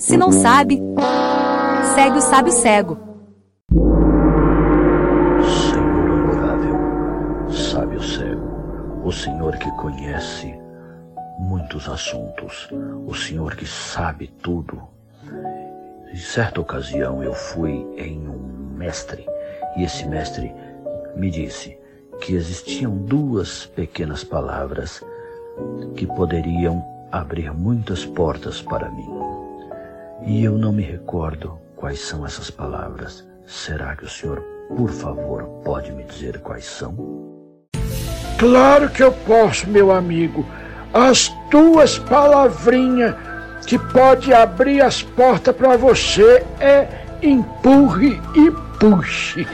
Se não sabe, segue o sábio cego. Senhor honorável, sábio cego, o Senhor que conhece muitos assuntos, o Senhor que sabe tudo. Em certa ocasião eu fui em um mestre e esse mestre me disse que existiam duas pequenas palavras que poderiam abrir muitas portas para mim. E eu não me recordo quais são essas palavras. Será que o senhor, por favor, pode me dizer quais são? Claro que eu posso, meu amigo. As duas palavrinhas que pode abrir as portas para você é empurre e puxe.